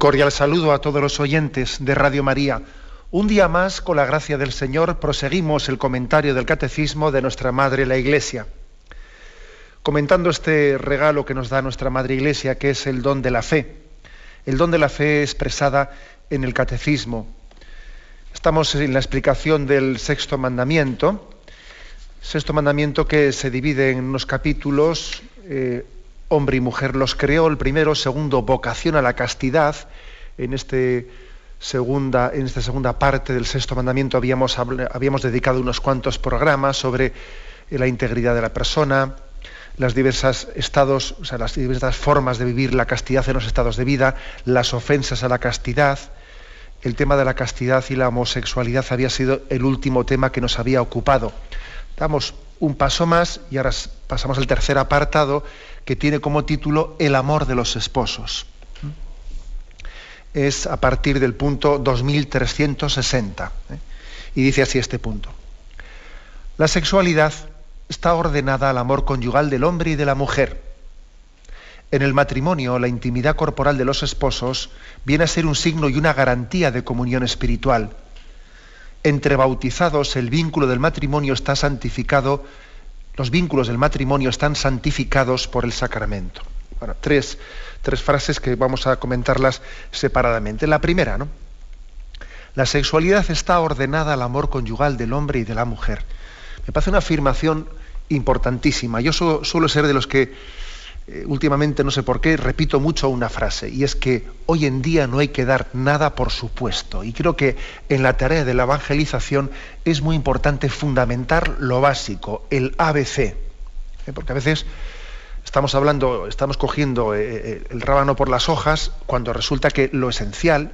Cordial saludo a todos los oyentes de Radio María. Un día más, con la gracia del Señor, proseguimos el comentario del Catecismo de nuestra Madre la Iglesia. Comentando este regalo que nos da nuestra Madre Iglesia, que es el don de la fe. El don de la fe expresada en el Catecismo. Estamos en la explicación del sexto mandamiento. Sexto mandamiento que se divide en unos capítulos. Eh, hombre y mujer los creó, el primero, segundo, vocación a la castidad. En, este segunda, en esta segunda parte del sexto mandamiento habíamos, habíamos dedicado unos cuantos programas sobre la integridad de la persona, las diversas estados, o sea, las diversas formas de vivir la castidad en los estados de vida, las ofensas a la castidad. El tema de la castidad y la homosexualidad había sido el último tema que nos había ocupado. Damos un paso más y ahora pasamos al tercer apartado que tiene como título El amor de los esposos. Es a partir del punto 2360. ¿eh? Y dice así este punto. La sexualidad está ordenada al amor conyugal del hombre y de la mujer. En el matrimonio, la intimidad corporal de los esposos viene a ser un signo y una garantía de comunión espiritual. Entre bautizados, el vínculo del matrimonio está santificado los vínculos del matrimonio están santificados por el sacramento. Bueno, tres, tres frases que vamos a comentarlas separadamente. La primera, ¿no? La sexualidad está ordenada al amor conyugal del hombre y de la mujer. Me parece una afirmación importantísima. Yo suelo ser de los que eh, últimamente no sé por qué, repito mucho una frase, y es que hoy en día no hay que dar nada por supuesto. Y creo que en la tarea de la evangelización es muy importante fundamentar lo básico, el ABC. ¿eh? Porque a veces estamos hablando, estamos cogiendo eh, el rábano por las hojas, cuando resulta que lo esencial,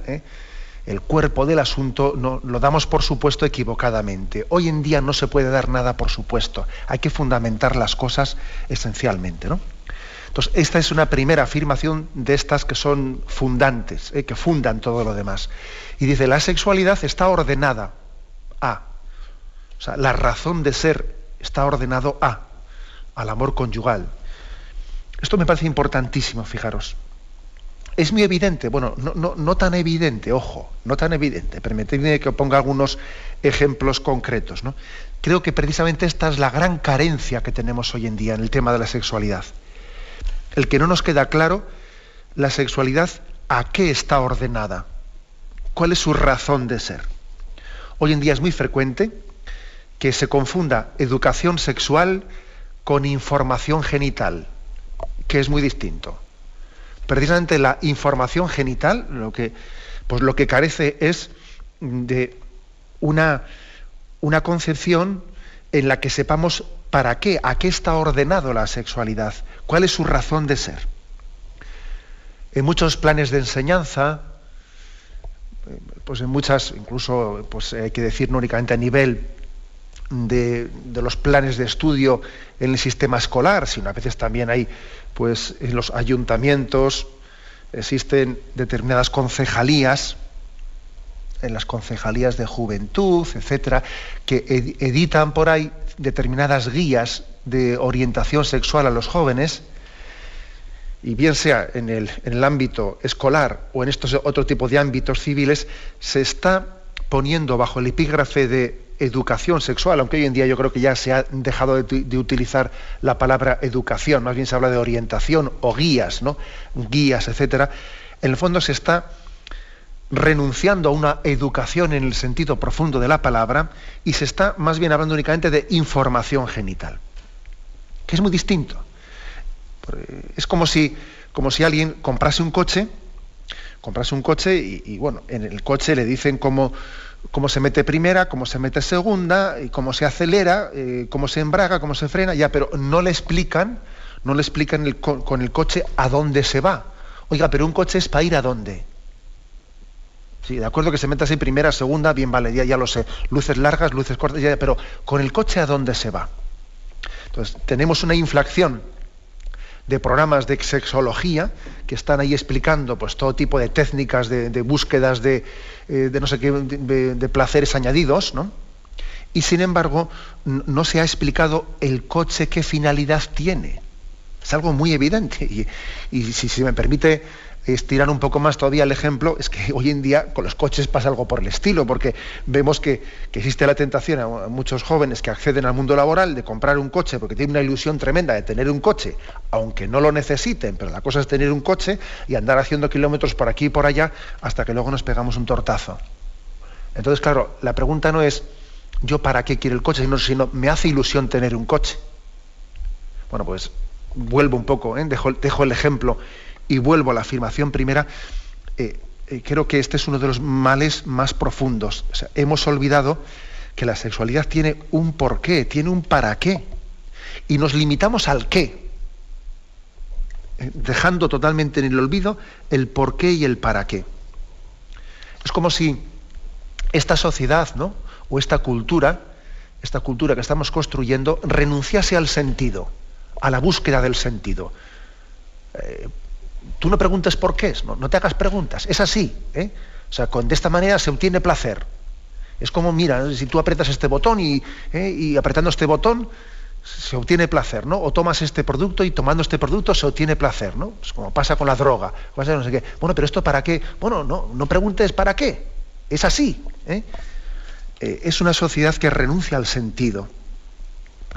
el cuerpo del asunto, no, lo damos por supuesto equivocadamente. Hoy en día no se puede dar nada por supuesto. Hay que fundamentar las cosas esencialmente, ¿no? Entonces, esta es una primera afirmación de estas que son fundantes, eh, que fundan todo lo demás. Y dice, la sexualidad está ordenada a, o sea, la razón de ser está ordenado a, al amor conyugal. Esto me parece importantísimo, fijaros. Es muy evidente, bueno, no, no tan evidente, ojo, no tan evidente. Permitidme que ponga algunos ejemplos concretos. ¿no? Creo que precisamente esta es la gran carencia que tenemos hoy en día en el tema de la sexualidad el que no nos queda claro la sexualidad a qué está ordenada, cuál es su razón de ser. Hoy en día es muy frecuente que se confunda educación sexual con información genital, que es muy distinto. Precisamente la información genital lo que, pues lo que carece es de una, una concepción en la que sepamos para qué, a qué está ordenado la sexualidad, cuál es su razón de ser. En muchos planes de enseñanza, pues en muchas, incluso pues hay que decir no únicamente a nivel de, los planes de estudio en el sistema escolar, sino a veces también hay, pues en los ayuntamientos existen determinadas concejalías, en las concejalías de juventud, etcétera, que editan por ahí determinadas guías de orientación sexual a los jóvenes, y bien sea en el, en el ámbito escolar o en estos otro tipo de ámbitos civiles, se está poniendo bajo el epígrafe de educación sexual, aunque hoy en día yo creo que ya se ha dejado de, de, utilizar la palabra educación, más bien se habla de orientación o guías, ¿no? Guías, etcétera. En el fondo se está renunciando a una educación en el sentido profundo de la palabra y se está más bien hablando únicamente de información genital, que es muy distinto. Es como si, como si alguien comprase un coche, comprase un coche y, bueno, en el coche le dicen cómo, cómo, se mete primera, cómo se mete segunda, y cómo se acelera, eh, cómo se embraga, cómo se frena, ya, pero no le explican, no le explican con el coche a dónde se va Oiga, pero un coche es para ir a dónde? Sí, de acuerdo que se metas en primera, segunda, bien vale, ya, ya lo sé. Luces largas, luces cortas, ya, pero con el coche a dónde se va. Entonces, tenemos una inflación de programas de sexología que están ahí explicando pues todo tipo de técnicas de, búsquedas de, eh, de, no sé qué de, placeres añadidos, ¿no? Y sin embargo, no se ha explicado el coche qué finalidad tiene. Es algo muy evidente. Y, y si se me permite estirar un poco más todavía el ejemplo, es que hoy en día con los coches pasa algo por el estilo, porque vemos que, existe la tentación a muchos jóvenes que acceden al mundo laboral de comprar un coche porque tienen una ilusión tremenda de tener un coche, aunque no lo necesiten, pero la cosa es tener un coche y andar haciendo kilómetros por aquí y por allá hasta que luego nos pegamos un tortazo. Entonces, claro, la pregunta no es yo para qué quiero el coche, sino, sino me hace ilusión tener un coche. Bueno, pues vuelvo un poco, ¿eh? dejo, dejo el ejemplo y vuelvo a la afirmación primera, eh, eh, creo que este es uno de los males más profundos. hemos olvidado que la sexualidad tiene un porqué, tiene un para qué. Y nos limitamos al qué, eh, dejando totalmente en el olvido el por qué y el para qué. Es como si esta sociedad, ¿no? o esta cultura, esta cultura que estamos construyendo, renunciase al sentido, a la búsqueda del sentido tú no preguntes por qué es, no, te hagas preguntas, es así. ¿eh? O sea, con, de esta manera se obtiene placer. Es como, mira, si tú aprietas este botón y, ¿eh? apretando este botón se obtiene placer, ¿no? O tomas este producto y tomando este producto se obtiene placer, ¿no? Es como pasa con la droga. No sé qué. Bueno, pero esto para qué? Bueno, no, no preguntes para qué. Es así. ¿eh? es una sociedad que renuncia al sentido.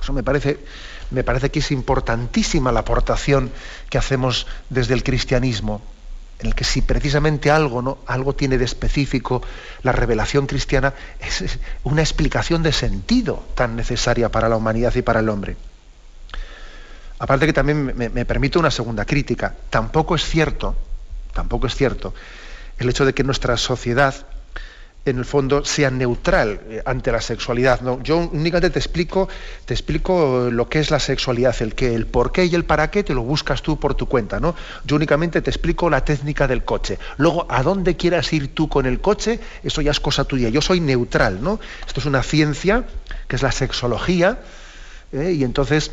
eso me parece me parece que es importantísima la aportación que hacemos desde el cristianismo, en el que si precisamente algo, ¿no? algo tiene de específico la revelación cristiana, es una explicación de sentido tan necesaria para la humanidad y para el hombre. Aparte que también me, me permito una segunda crítica. Tampoco es cierto, tampoco es cierto el hecho de que nuestra sociedad en el fondo sea neutral eh, ante la sexualidad. ¿no? Yo únicamente te explico, te explico lo que es la sexualidad, el qué, el por qué y el para qué te lo buscas tú por tu cuenta. ¿no? Yo únicamente te explico la técnica del coche. Luego, a dónde quieras ir tú con el coche, eso ya es cosa tuya. Yo soy neutral, ¿no? Esto es una ciencia que es la sexología, ¿eh? y entonces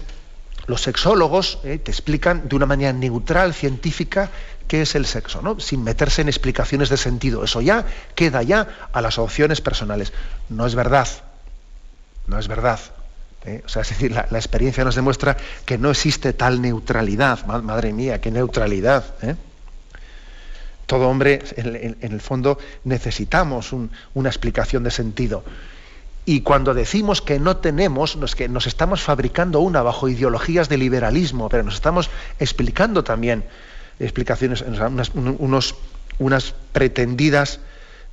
los sexólogos ¿eh? te explican de una manera neutral, científica, qué es el sexo, ¿no? sin meterse en explicaciones de sentido. Eso ya queda ya a las opciones personales. No es verdad, no es verdad. ¿eh? O sea, es decir, la, experiencia nos demuestra que no existe tal neutralidad. Madre mía, qué neutralidad. ¿eh? Todo hombre, en, el fondo, necesitamos una explicación de sentido. Y cuando decimos que no tenemos, es que nos estamos fabricando una bajo ideologías de liberalismo, pero nos estamos explicando también explicaciones, unas, unas pretendidas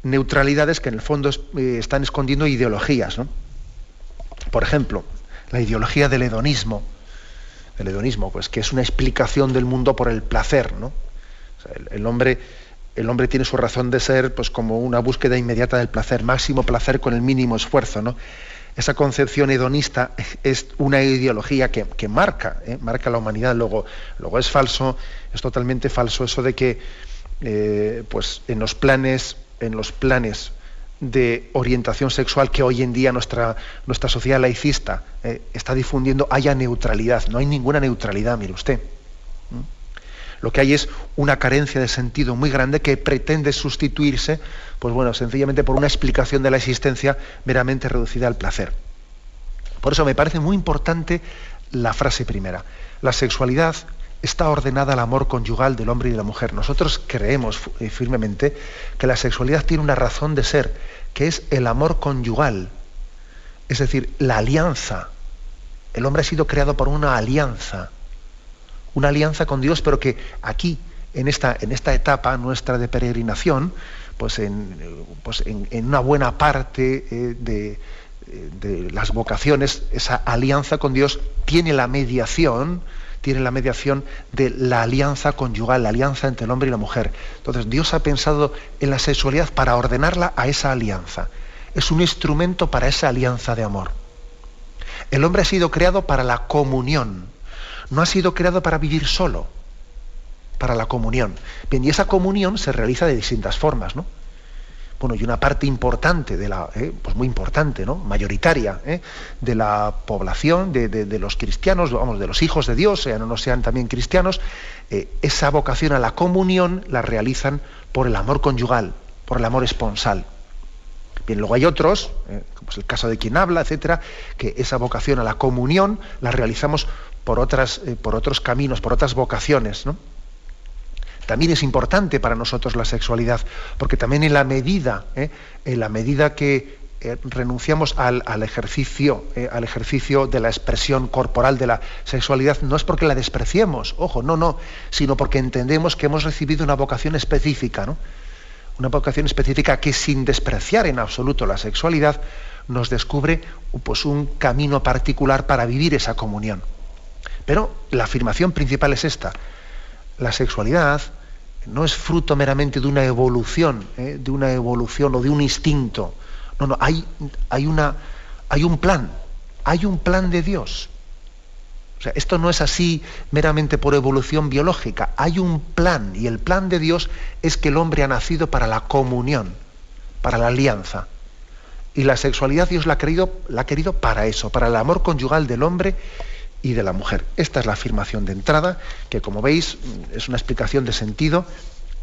neutralidades que en el fondo eh, están escondiendo ideologías. Por ejemplo, la ideología del hedonismo, el hedonismo, pues que es una explicación del mundo por el placer, ¿no? el, hombre, el hombre tiene su razón de ser, pues como una búsqueda inmediata del placer, máximo placer con el mínimo esfuerzo, ¿no? esa concepción hedonista es una ideología que, marca, ¿eh? marca la humanidad. Luego, luego es falso, es totalmente falso eso de que eh, pues en los planes, en los planes de orientación sexual que hoy en día nuestra, nuestra sociedad laicista eh, está difundiendo haya neutralidad. No hay ninguna neutralidad, mire usted. Lo que hay es una carencia de sentido muy grande que pretende sustituirse, pues bueno, sencillamente por una explicación de la existencia meramente reducida al placer. Por eso me parece muy importante la frase primera. La sexualidad está ordenada al amor conyugal del hombre y de la mujer. Nosotros creemos eh, firmemente que la sexualidad tiene una razón de ser, que es el amor conyugal, es decir, la alianza. El hombre ha sido creado por una alianza una alianza con Dios, pero que aquí, en esta, en esta etapa nuestra de peregrinación, pues en, pues en, una buena parte eh, de, de, las vocaciones, esa alianza con Dios tiene la mediación, tiene la mediación de la alianza conyugal, la alianza entre el hombre y la mujer. Entonces Dios ha pensado en la sexualidad para ordenarla a esa alianza. Es un instrumento para esa alianza de amor. El hombre ha sido creado para la comunión no ha sido creado para vivir solo. para la comunión. Bien, y esa comunión se realiza de distintas formas, ¿no? Bueno, y una parte importante de la, eh, pues muy importante, ¿no? Mayoritaria, ¿eh? de la población, de, los cristianos, vamos, de los hijos de Dios, sean o no sean también cristianos, eh, esa vocación a la comunión la realizan por el amor conyugal, por el amor esponsal. Bien, luego hay otros, como es el caso de quien habla, etcétera, que esa vocación a la comunión la realizamos por, otras, por otros caminos, por otras vocaciones, ¿no? También es importante para nosotros la sexualidad, porque también en la medida, ¿eh? en la medida que eh, renunciamos al, ejercicio, eh, al ejercicio de la expresión corporal de la sexualidad, no es porque la despreciemos, ojo, no, no, sino porque entendemos que hemos recibido una vocación específica, ¿no? Una vocación específica que sin despreciar en absoluto la sexualidad, nos descubre pues, un camino particular para vivir esa comunión. Pero la afirmación principal es esta la sexualidad no es fruto meramente de una evolución, ¿eh? de una evolución o de un instinto. No, no, hay, una, hay un plan, hay un plan de Dios. Sea, esto no es así meramente por evolución biológica, hay un plan y el plan de Dios es que el hombre ha nacido para la comunión, para la alianza. Y la sexualidad Dios la ha querido, la ha querido para eso, para el amor conyugal del hombre y de la mujer. Esta es la afirmación de entrada, que como veis es una explicación de sentido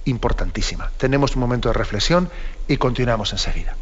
importantísima. Tenemos un momento de reflexión y continuamos enseguida.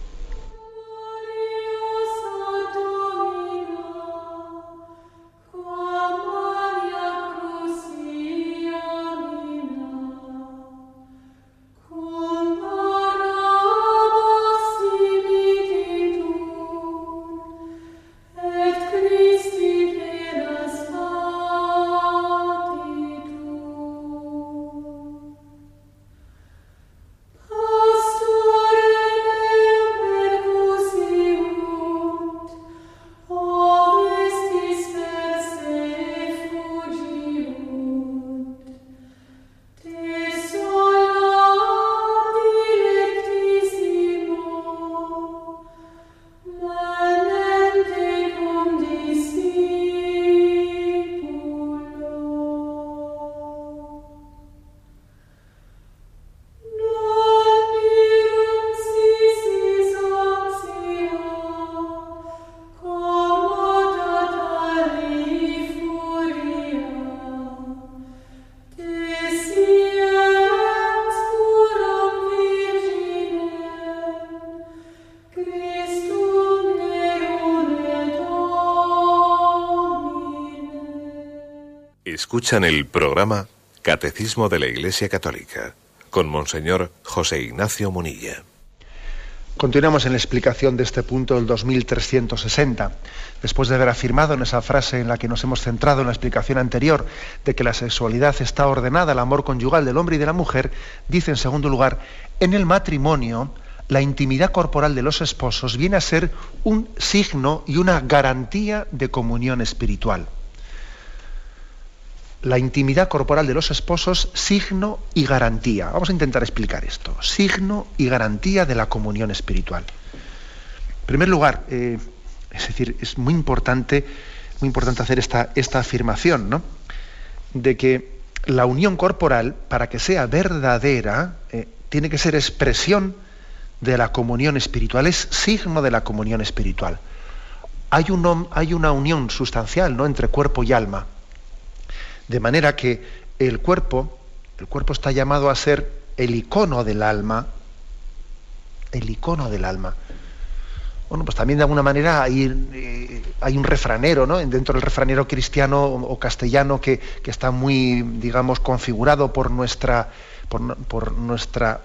Escuchan el programa Catecismo de la Iglesia Católica con Monseñor José Ignacio Munilla. Continuamos en la explicación de este punto del 2360. Después de haber afirmado en esa frase en la que nos hemos centrado en la explicación anterior de que la sexualidad está ordenada al amor conyugal del hombre y de la mujer, dice en segundo lugar, en el matrimonio la intimidad corporal de los esposos viene a ser un signo y una garantía de comunión espiritual la intimidad corporal de los esposos, signo y garantía. Vamos a intentar explicar esto. Signo y garantía de la comunión espiritual. En primer lugar, eh, es decir, es muy importante, muy importante hacer esta, esta afirmación, ¿no? De que la unión corporal, para que sea verdadera, eh, tiene que ser expresión de la comunión espiritual, es signo de la comunión espiritual. Hay, un, hay una unión sustancial ¿no? entre cuerpo y alma de manera que el cuerpo, el cuerpo está llamado a ser el icono del alma, el icono del alma. Bueno, pues también de alguna manera hay, eh, hay un refranero, ¿no? Dentro del refranero cristiano o castellano que, está muy, digamos, configurado por nuestra, por, nuestra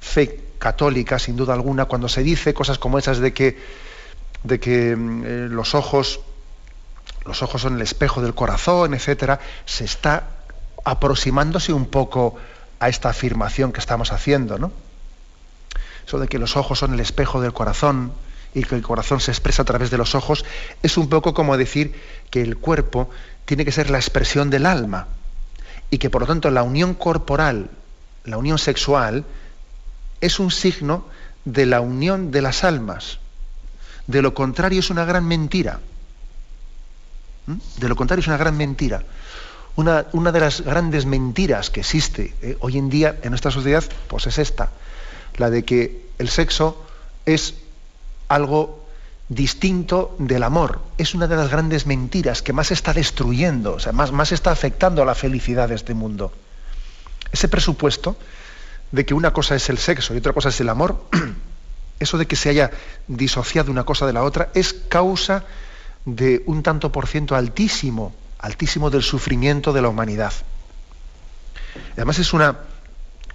fe católica, sin duda alguna, cuando se dice cosas como esas de que, de que mm, eh, los ojos los ojos son el espejo del corazón, etcétera, se está aproximándose un poco a esta afirmación que estamos haciendo, ¿no? Eso de que los ojos son el espejo del corazón y que el corazón se expresa a través de los ojos, es un poco como decir que el cuerpo tiene que ser la expresión del alma y que por lo tanto la unión corporal, la unión sexual, es un signo de la unión de las almas. De lo contrario es una gran mentira. De lo contrario es una gran mentira. Una, de las grandes mentiras que existe eh, hoy en día en nuestra sociedad, pues es esta, la de que el sexo es algo distinto del amor. Es una de las grandes mentiras que más está destruyendo, o sea, más, más está afectando a la felicidad de este mundo. Ese presupuesto de que una cosa es el sexo y otra cosa es el amor, eso de que se haya disociado una cosa de la otra, es causa de un tanto por ciento altísimo, altísimo del sufrimiento de la humanidad. Además es una,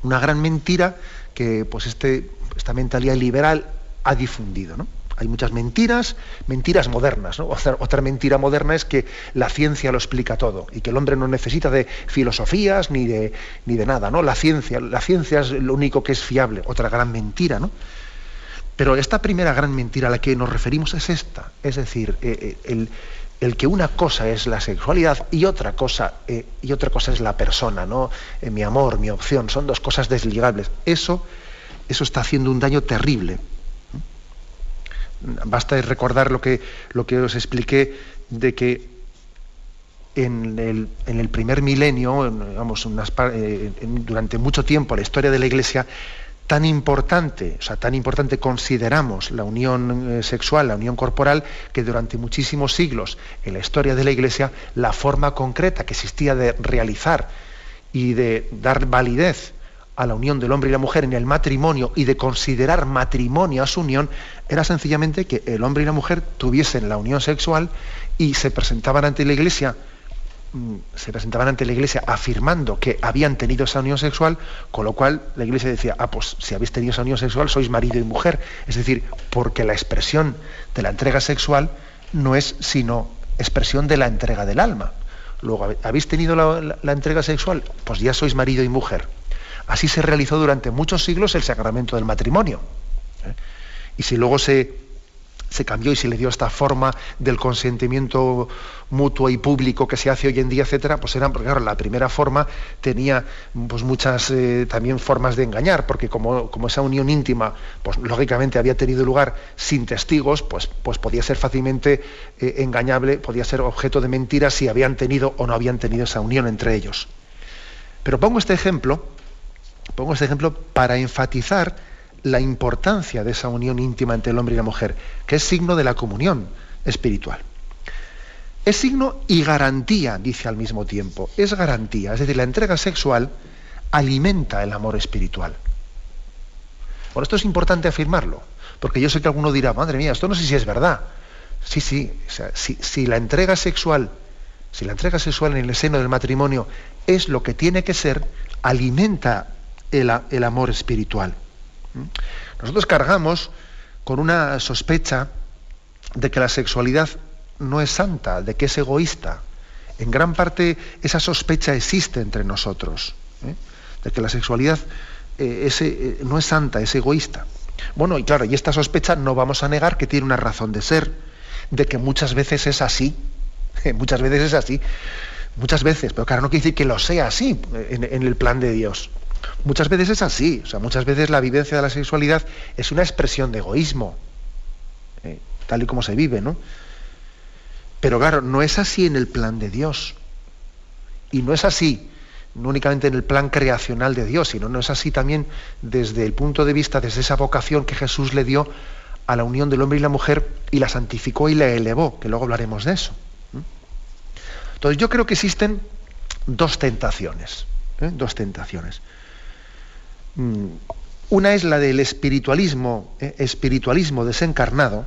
una gran mentira que pues este, esta mentalidad liberal ha difundido. ¿no? Hay muchas mentiras, mentiras modernas. Otra, mentira moderna es que la ciencia lo explica todo y que el hombre no necesita de filosofías ni de, ni de nada. ¿no? La, ciencia, la ciencia es lo único que es fiable. Otra gran mentira. ¿no? Pero esta primera gran mentira a la que nos referimos es esta. Es decir, eh, eh, el, que una cosa es la sexualidad y otra cosa, eh, y otra cosa es la persona, ¿no? mi amor, mi opción. Son dos cosas desligables. Eso, eso está haciendo un daño terrible Basta recordar lo que, lo que os expliqué de que en el, primer milenio, vamos, eh, durante mucho tiempo la historia de la Iglesia, tan importante, o sea, tan importante consideramos la unión eh, sexual, la unión corporal, que durante muchísimos siglos en la historia de la Iglesia la forma concreta que existía de realizar y de dar validez a la unión del hombre y la mujer en el matrimonio y de considerar matrimonio a su unión era sencillamente que el hombre y la mujer tuviesen la unión sexual y se presentaban ante la iglesia se presentaban ante la iglesia afirmando que habían tenido esa unión sexual, con lo cual la iglesia decía, ah, pues si habéis tenido esa unión sexual sois marido y mujer. Es decir, porque la expresión de la entrega sexual no es sino expresión de la entrega del alma. Luego, ¿habéis tenido la, la entrega sexual? Pues ya sois marido y mujer. Así se realizó durante muchos siglos el sacramento del matrimonio. ¿eh? Y si luego se, se cambió y se le dio esta forma del consentimiento mutuo y público que se hace hoy en día, etcétera, pues eran, porque claro, la primera forma tenía pues muchas eh, también formas de engañar, porque como, como, esa unión íntima, pues lógicamente había tenido lugar sin testigos, pues, pues podía ser fácilmente eh, engañable, podía ser objeto de mentiras si habían tenido o no habían tenido esa unión entre ellos. Pero pongo este ejemplo Pongo este ejemplo para enfatizar la importancia de esa unión íntima entre el hombre y la mujer, que es signo de la comunión espiritual. Es signo y garantía, dice al mismo tiempo. Es garantía. Es decir, la entrega sexual alimenta el amor espiritual. Bueno, esto es importante afirmarlo, porque yo sé que alguno dirá, madre mía, esto no sé si es verdad. Sí, sí, si, si la entrega sexual, si la entrega sexual en el seno del matrimonio es lo que tiene que ser, alimenta el, amor espiritual. Nosotros cargamos con una sospecha de que la sexualidad no es santa, de que es egoísta. En gran parte esa sospecha existe entre nosotros, ¿eh? de que la sexualidad eh, eh, no es santa, es egoísta. Bueno, y claro, y esta sospecha no vamos a negar que tiene una razón de ser, de que muchas veces es así, muchas veces es así, muchas veces, pero claro, no quiere decir que lo sea así en el plan de Dios. Muchas veces es así, o sea, muchas veces la vivencia de la sexualidad es una expresión de egoísmo, eh, tal y como se vive, ¿no? Pero claro, no es así en el plan de Dios. Y no es así, no únicamente en el plan creacional de Dios, sino no es así también desde el punto de vista, desde esa vocación que Jesús le dio a la unión del hombre y la mujer y la santificó y la elevó, que luego hablaremos de eso. Entonces yo creo que existen dos tentaciones, ¿eh? dos tentaciones. Una es la del espiritualismo, eh, espiritualismo desencarnado,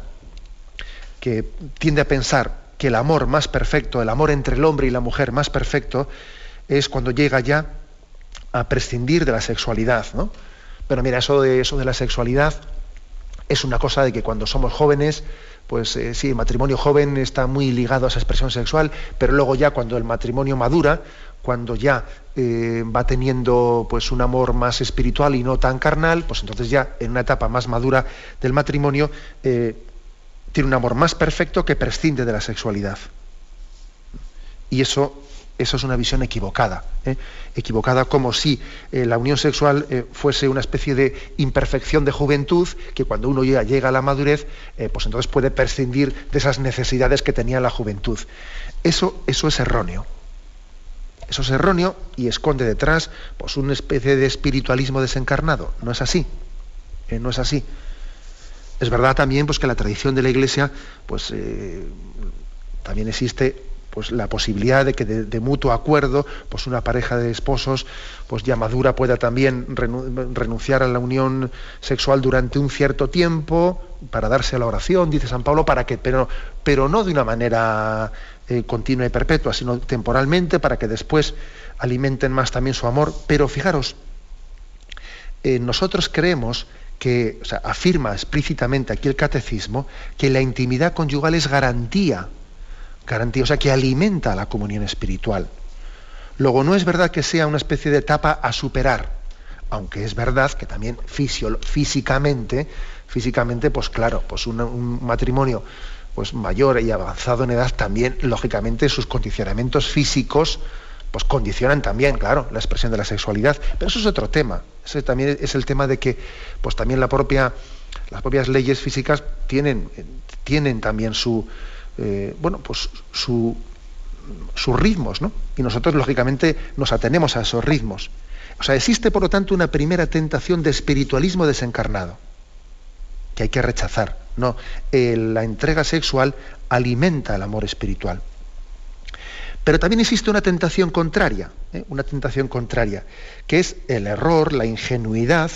que tiende a pensar que el amor más perfecto, el amor entre el hombre y la mujer más perfecto, es cuando llega ya a prescindir de la sexualidad. ¿no? Pero mira, eso de, eso de la sexualidad es una cosa de que cuando somos jóvenes, pues eh, sí, el matrimonio joven está muy ligado a esa expresión sexual, pero luego ya cuando el matrimonio madura, cuando ya eh, va teniendo pues un amor más espiritual y no tan carnal, pues entonces ya en una etapa más madura del matrimonio eh, tiene un amor más perfecto que prescinde de la sexualidad. Y eso, eso es una visión equivocada, ¿eh? equivocada como si la unión sexual fuese una especie de imperfección de juventud que cuando uno ya llega a la madurez, pues entonces puede prescindir de esas necesidades que tenía la juventud. Eso, eso es erróneo. Eso es erróneo y esconde detrás pues, una especie de espiritualismo desencarnado. No es así. Eh, no es así. Es verdad también pues, que la tradición de la Iglesia, pues eh, también existe pues, la posibilidad de que de, mutuo acuerdo, pues una pareja de esposos, pues ya madura, pueda también renunciar a la unión sexual durante un cierto tiempo para darse a la oración, dice San Pablo, para que, pero, pero no de una manera eh, continua y perpetua, sino temporalmente, para que después alimenten más también su amor. Pero fijaros, eh, nosotros creemos que, o sea, afirma explícitamente aquí el catecismo, que la intimidad conyugal es garantía garantía, o sea, que alimenta la comunión espiritual. Luego, no es verdad que sea una especie de etapa a superar, aunque es verdad que también físicamente, físicamente, pues claro, pues un, matrimonio pues mayor y avanzado en edad también, lógicamente, sus condicionamientos físicos pues condicionan también, claro, la expresión de la sexualidad. Pero eso es otro tema. Ese también es el tema de que, pues también la propia, las propias leyes físicas tienen, tienen también su, eh, bueno, pues sus ritmos, ¿no? Y nosotros, lógicamente, nos atenemos a esos ritmos. O sea, existe, por lo tanto, una primera tentación de espiritualismo desencarnado, que hay que rechazar. No, la entrega sexual alimenta el amor espiritual. Pero también existe una tentación contraria, ¿eh? una tentación contraria, que es el error, la ingenuidad,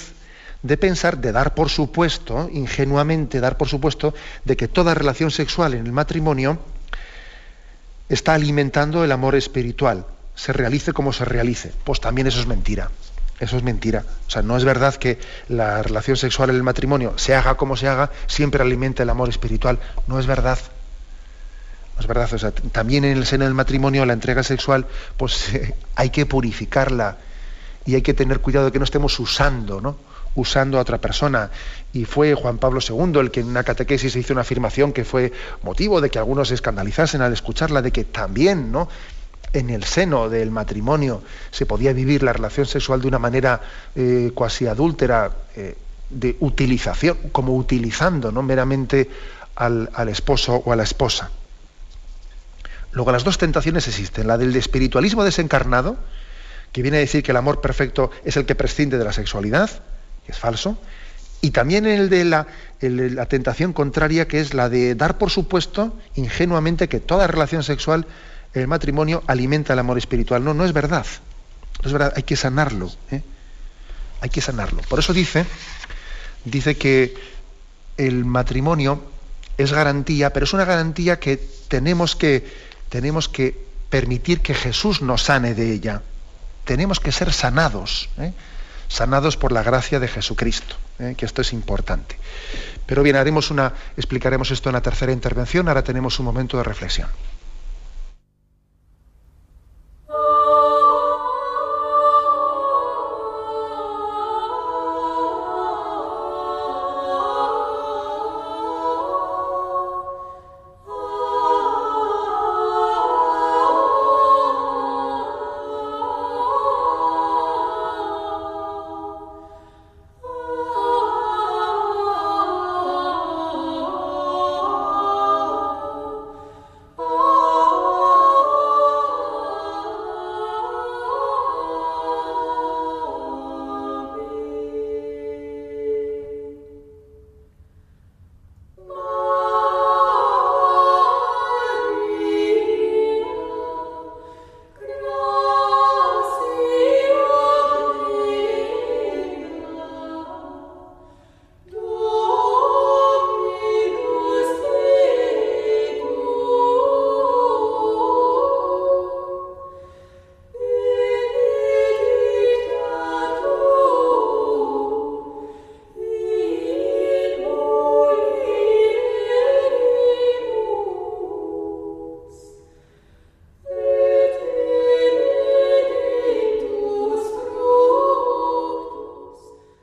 de pensar, de dar por supuesto, ingenuamente dar por supuesto, de que toda relación sexual en el matrimonio está alimentando el amor espiritual, se realice como se realice. Pues también eso es mentira. Eso es mentira. O sea, no es verdad que la relación sexual en el matrimonio, se haga como se haga, siempre alimente el amor espiritual. No es verdad. No es verdad. O sea, también en el seno del matrimonio la entrega sexual, pues hay que purificarla y hay que tener cuidado de que no estemos usando, ¿no? Usando a otra persona. Y fue Juan Pablo II el que en una catequesis hizo una afirmación que fue motivo de que algunos se escandalizasen al escucharla, de que también, ¿no? en el seno del matrimonio se podía vivir la relación sexual de una manera eh, cuasi adúltera, eh, de utilización, como utilizando ¿no? meramente al, al, esposo o a la esposa. Luego las dos tentaciones existen, la del espiritualismo desencarnado, que viene a decir que el amor perfecto es el que prescinde de la sexualidad, es falso, y también el de la, la, tentación contraria, que es la de dar por supuesto ingenuamente que toda relación sexual, el matrimonio, alimenta el amor espiritual. No, no es verdad. No es verdad, hay que sanarlo. ¿eh? Hay que sanarlo. Por eso dice, dice que el matrimonio es garantía, pero es una garantía que tenemos que, tenemos que permitir que Jesús nos sane de ella. Tenemos que ser sanados. ¿eh? Sanados por la gracia de Jesucristo, ¿eh? que esto es importante. Pero bien, explicaremos esto en la tercera intervención, ahora tenemos un momento de reflexión.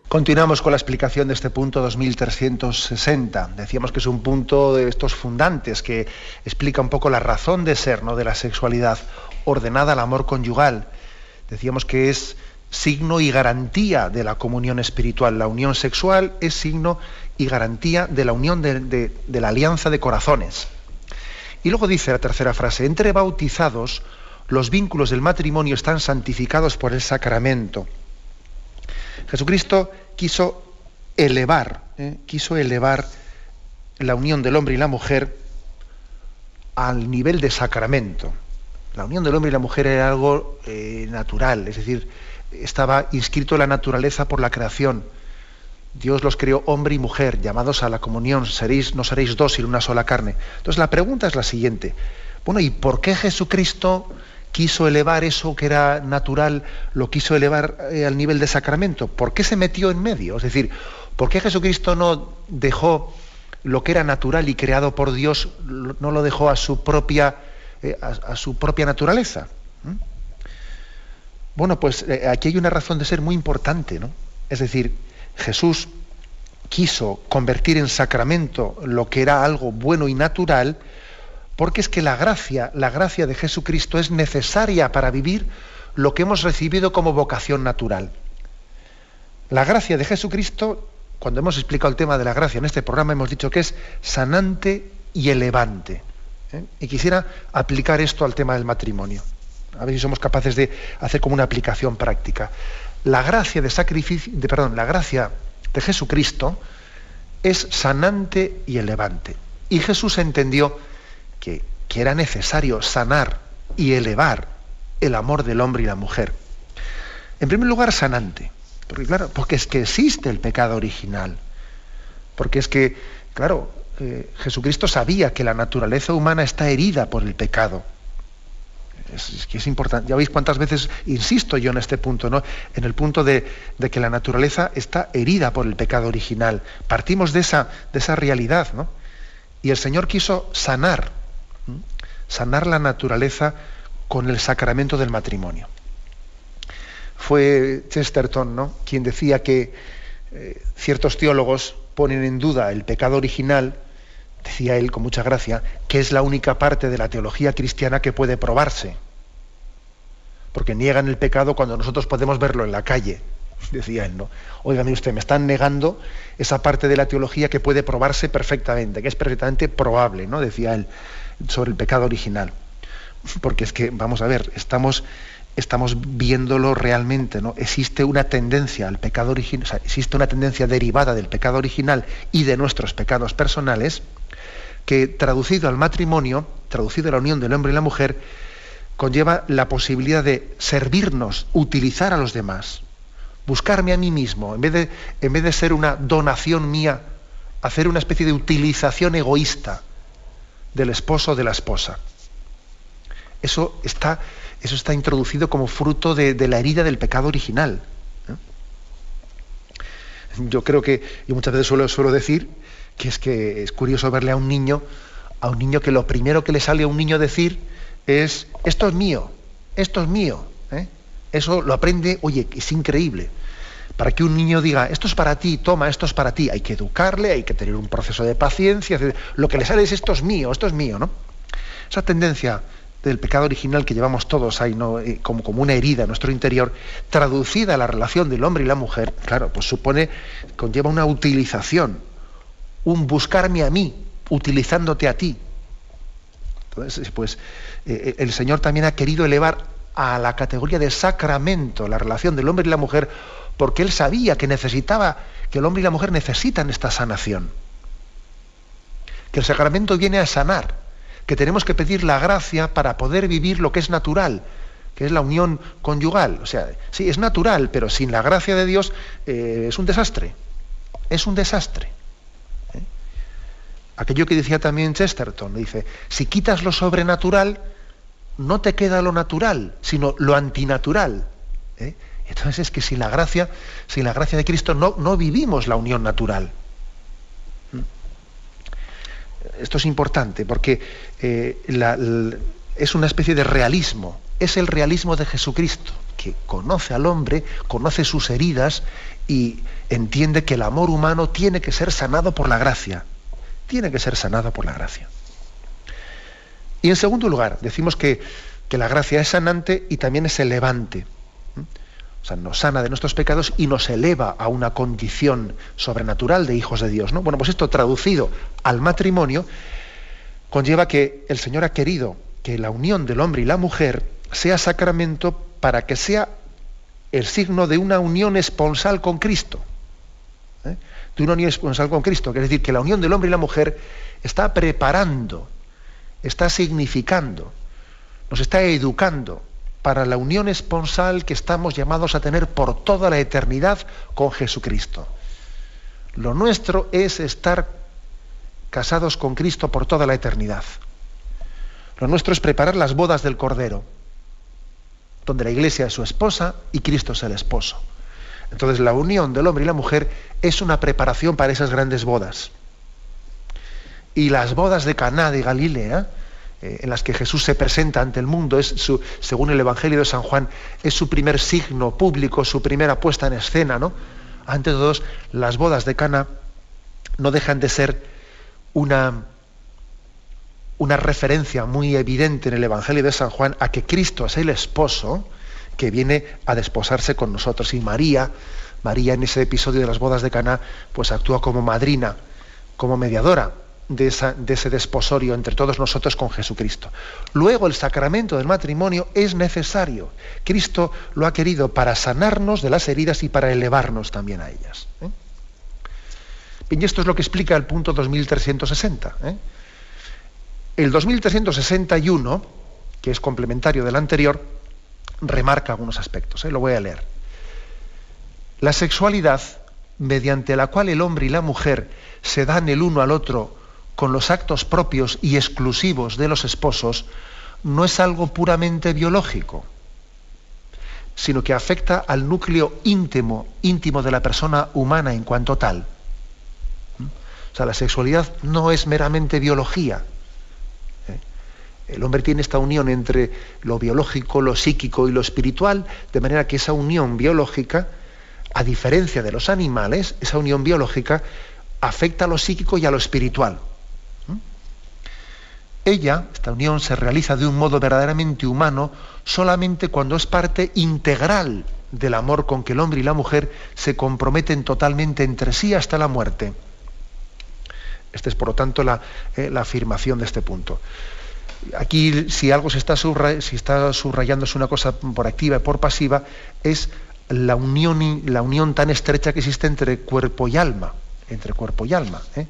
Continuamos con la explicación de este punto 2360. Decíamos que es un punto de estos fundantes que explica un poco la razón de ser ¿no? de la sexualidad ordenada al amor conyugal. Decíamos que es signo y garantía de la comunión espiritual. La unión sexual es signo y garantía de la unión de, de la alianza de corazones. Y luego dice la tercera frase, entre bautizados los vínculos del matrimonio están santificados por el sacramento. Jesucristo quiso elevar, ¿eh? quiso elevar la unión del hombre y la mujer al nivel de sacramento. La unión del hombre y la mujer era algo eh, natural, es decir, estaba inscrito en la naturaleza por la creación. Dios los creó hombre y mujer, llamados a la comunión, seréis, no seréis dos, sino una sola carne. Entonces la pregunta es la siguiente. Bueno, ¿y por qué Jesucristo quiso elevar eso que era natural, lo quiso elevar eh, al nivel de sacramento? ¿Por qué se metió en medio? Es decir, ¿por qué Jesucristo no dejó lo que era natural y creado por Dios, no lo dejó a su propia, eh, a, su propia naturaleza? ¿Mm? Bueno, pues eh, aquí hay una razón de ser muy importante, ¿no? Es decir, Jesús quiso convertir en sacramento lo que era algo bueno y natural, porque es que la gracia, la gracia de Jesucristo es necesaria para vivir lo que hemos recibido como vocación natural. La gracia de Jesucristo, cuando hemos explicado el tema de la gracia en este programa, hemos dicho que es sanante y elevante. ¿eh? Y quisiera aplicar esto al tema del matrimonio. A ver si somos capaces de hacer como una aplicación práctica. La gracia de sacrificio, de, perdón, la gracia de Jesucristo es sanante y elevante. Y Jesús entendió que, era necesario sanar y elevar el amor del hombre y la mujer. En primer lugar, sanante. Porque claro, porque es que existe el pecado original. Porque es que, claro, eh, Jesucristo sabía que la naturaleza humana está herida por el pecado. Es, que es importante. Ya veis cuántas veces insisto yo en este punto, ¿no? En el punto de, que la naturaleza está herida por el pecado original. Partimos de esa, de esa realidad, ¿no? Y el Señor quiso sanar, sanar la naturaleza con el sacramento del matrimonio. Fue Chesterton, ¿no? Quien decía que eh, ciertos teólogos ponen en duda el pecado original decía él con mucha gracia, que es la única parte de la teología cristiana que puede probarse. Porque niegan el pecado cuando nosotros podemos verlo en la calle, decía él, ¿no? Usted, me están negando esa parte de la teología que puede probarse perfectamente, que es perfectamente probable, ¿no? Decía él, sobre el pecado original. Porque es que, vamos a ver, estamos, estamos viéndolo realmente, ¿no? Existe una tendencia al pecado original, existe una tendencia derivada del pecado original y de nuestros pecados personales, que traducido al matrimonio, traducido a la unión del hombre y la mujer, conlleva la posibilidad de servirnos, utilizar a los demás, buscarme a mí mismo, en vez de, en vez de ser una donación mía, hacer una especie de utilización egoísta del esposo o de la esposa. Eso está, eso está introducido como fruto de, la herida del pecado original. Yo creo que, y muchas veces suelo, suelo decir, que es que es curioso verle a un niño, a un niño que lo primero que le sale a un niño decir es, esto es mío, esto es mío. ¿eh? Eso lo aprende, oye, es increíble. Para que un niño diga, esto es para ti, toma, esto es para ti, hay que educarle, hay que tener un proceso de paciencia. Lo que le sale es, esto es mío, esto es mío, ¿no? Esa tendencia del pecado original que llevamos todos ahí, ¿no? Eh, como, una herida en nuestro interior, traducida a la relación del hombre y la mujer, claro, pues supone, conlleva una utilización un buscarme a mí, utilizándote a ti. Entonces, pues eh, el Señor también ha querido elevar a la categoría de sacramento la relación del hombre y la mujer, porque Él sabía que necesitaba, que el hombre y la mujer necesitan esta sanación. Que el sacramento viene a sanar, que tenemos que pedir la gracia para poder vivir lo que es natural, que es la unión conyugal. O sea, sí, es natural, pero sin la gracia de Dios eh, es un desastre. Es un desastre aquello que decía también Chesterton, dice, si quitas lo sobrenatural, no te queda lo natural, sino lo antinatural. ¿eh? Entonces es que sin la gracia, sin la gracia de Cristo no, vivimos la unión natural. ¿Mm? Esto es importante porque eh, es una especie de realismo, es el realismo de Jesucristo, que conoce al hombre, conoce sus heridas y entiende que el amor humano tiene que ser sanado por la gracia tiene que ser sanada por la gracia. Y en segundo lugar, decimos que, la gracia es sanante y también es elevante. O sea, nos sana de nuestros pecados y nos eleva a una condición sobrenatural de hijos de Dios. ¿no? Bueno, pues esto traducido al matrimonio conlleva que el Señor ha querido que la unión del hombre y la mujer sea sacramento para que sea el signo de una unión esponsal con Cristo. ¿eh? De una unión esponsal con Cristo. Quiere decir que la unión del hombre y la mujer está preparando, está significando, nos está educando para la unión esponsal que estamos llamados a tener por toda la eternidad con Jesucristo. Lo nuestro es estar casados con Cristo por toda la eternidad. Lo nuestro es preparar las bodas del Cordero, donde la iglesia es su esposa y Cristo es el esposo. Entonces la unión del hombre y la mujer es una preparación para esas grandes bodas. Y las bodas de Caná de Galilea, eh, en las que Jesús se presenta ante el mundo, es su, según el Evangelio de San Juan, es su primer signo público, su primera puesta en escena, ¿no? Ante todos, las bodas de Cana no dejan de ser una una referencia muy evidente en el Evangelio de San Juan a que Cristo es el esposo que viene a desposarse con nosotros. Y María, María en ese episodio de las bodas de Caná, pues actúa como madrina, como mediadora de, ese desposorio entre todos nosotros con Jesucristo. Luego el sacramento del matrimonio es necesario. Cristo lo ha querido para sanarnos de las heridas y para elevarnos también a ellas. ¿eh? y esto es lo que explica el punto 2360. ¿eh? El 2361, que es complementario del anterior, remarca algunos aspectos. ¿eh? Lo voy a leer. La sexualidad, mediante la cual el hombre y la mujer se dan el uno al otro con los actos propios y exclusivos de los esposos, no es algo puramente biológico, sino que afecta al núcleo íntimo, íntimo de la persona humana en cuanto tal. ¿Mm? O sea, la sexualidad no es meramente biología, el hombre tiene esta unión entre lo biológico, lo psíquico y lo espiritual, de manera que esa unión biológica, a diferencia de los animales, esa unión biológica afecta a lo psíquico y a lo espiritual. Ella, esta unión, se realiza de un modo verdaderamente humano solamente cuando es parte integral del amor con que el hombre y la mujer se comprometen totalmente entre sí hasta la muerte. Esta es, por lo tanto, la, eh, afirmación de este punto. Aquí, si algo se está, si está subrayándose una cosa por activa y por pasiva, es la unión, la unión tan estrecha que existe entre cuerpo y alma. Entre cuerpo y alma. ¿eh?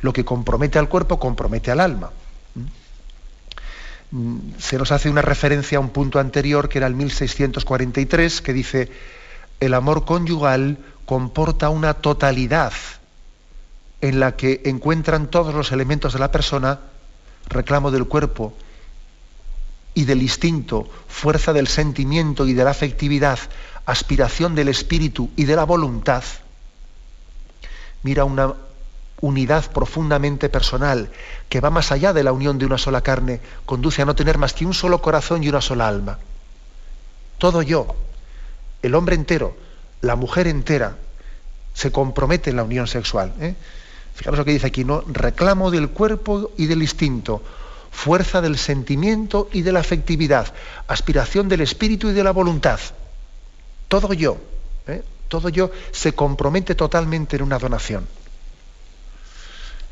Lo que compromete al cuerpo compromete al alma. Mm, se nos hace una referencia a un punto anterior, que era el 1643, que dice, el amor conyugal comporta una totalidad en la que encuentran todos los elementos de la persona reclamo del cuerpo y del instinto, fuerza del sentimiento y de la afectividad, aspiración del espíritu y de la voluntad, mira una unidad profundamente personal que va más allá de la unión de una sola carne, conduce a no tener más que un solo corazón y una sola alma. Todo yo, el hombre entero, la mujer entera, se compromete en la unión sexual. ¿eh? Fijaros lo que dice aquí, ¿no? Reclamo del cuerpo y del instinto, fuerza del sentimiento y de la afectividad, aspiración del espíritu y de la voluntad. Todo yo, ¿eh? todo yo se compromete totalmente en una donación.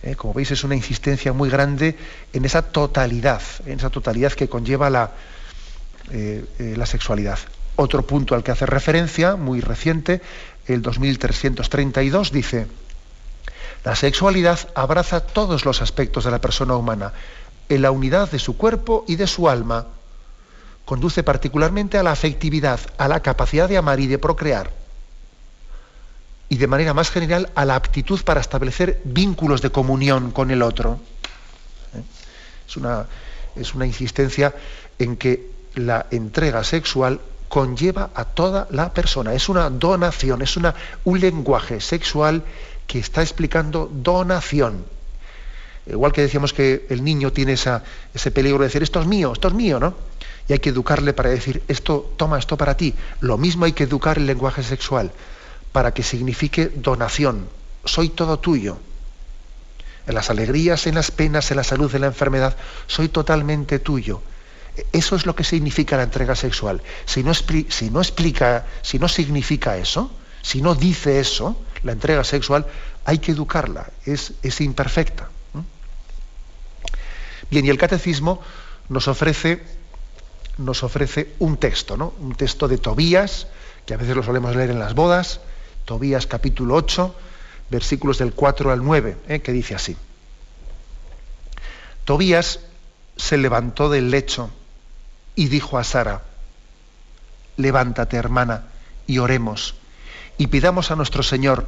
¿Eh? Como veis, es una insistencia muy grande en esa totalidad, en esa totalidad que conlleva la, eh, la sexualidad. Otro punto al que hace referencia, muy reciente, el 2332, dice, la sexualidad abraza todos los aspectos de la persona humana, en la unidad de su cuerpo y de su alma. Conduce particularmente a la afectividad, a la capacidad de amar y de procrear. Y de manera más general a la aptitud para establecer vínculos de comunión con el otro. ¿Eh? Es, una, es una insistencia en que la entrega sexual conlleva a toda la persona. Es una donación, es una, un lenguaje sexual que está explicando donación. Igual que decíamos que el niño tiene ese peligro de decir, esto es mío, esto es mío, ¿no? Y hay que educarle para decir, esto, toma esto para ti. Lo mismo hay que educar el lenguaje sexual, para que signifique donación. Soy todo tuyo. En las alegrías, en las penas, en la salud, en la enfermedad, soy totalmente tuyo. Eso es lo que significa la entrega sexual. Si no, si no explica, si no significa eso, si no dice eso, la entrega sexual, hay que educarla, es, es imperfecta. Bien, y el catecismo nos ofrece nos ofrece un texto, ¿no? Un texto de Tobías, que a veces lo solemos leer en las bodas, Tobías capítulo 8, versículos del 4 al 9, ¿eh? que dice así. Tobías se levantó del lecho y dijo a Sara, levántate hermana y oremos y pidamos a nuestro Señor